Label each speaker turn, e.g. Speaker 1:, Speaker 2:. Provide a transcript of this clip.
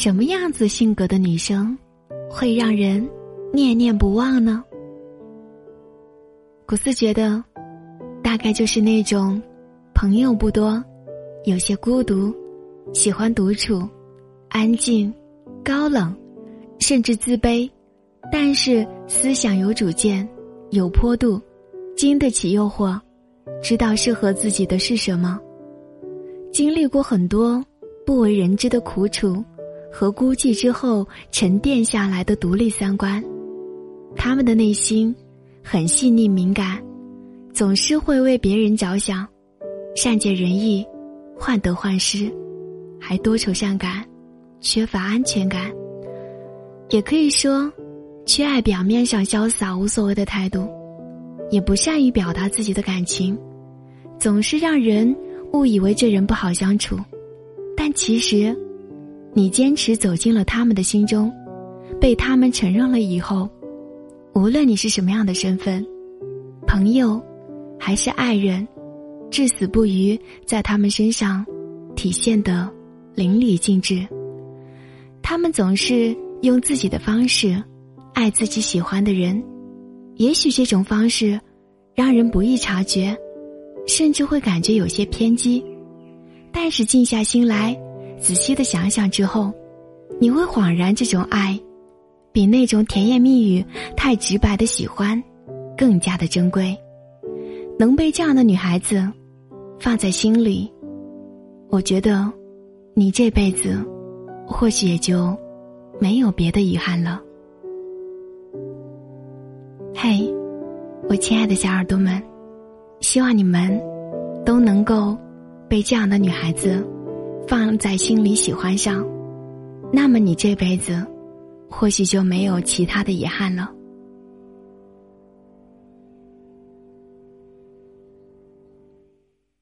Speaker 1: 什么样子性格的女生会让人念念不忘呢？古斯觉得，大概就是那种朋友不多、有些孤独、喜欢独处、安静、高冷，甚至自卑，但是思想有主见、有坡度，经得起诱惑，知道适合自己的是什么，经历过很多不为人知的苦楚。和孤寂之后沉淀下来的独立三观，他们的内心很细腻敏感，总是会为别人着想，善解人意，患得患失，还多愁善感，缺乏安全感。也可以说，缺爱表面上潇洒无所谓的态度，也不善于表达自己的感情，总是让人误以为这人不好相处，但其实。你坚持走进了他们的心中，被他们承认了以后，无论你是什么样的身份，朋友，还是爱人，至死不渝在他们身上体现的淋漓尽致。他们总是用自己的方式爱自己喜欢的人，也许这种方式让人不易察觉，甚至会感觉有些偏激，但是静下心来。仔细的想想之后，你会恍然，这种爱，比那种甜言蜜语、太直白的喜欢，更加的珍贵。能被这样的女孩子放在心里，我觉得，你这辈子，或许也就没有别的遗憾了。嘿，我亲爱的小耳朵们，希望你们都能够被这样的女孩子。放在心里喜欢上，那么你这辈子，或许就没有其他的遗憾了。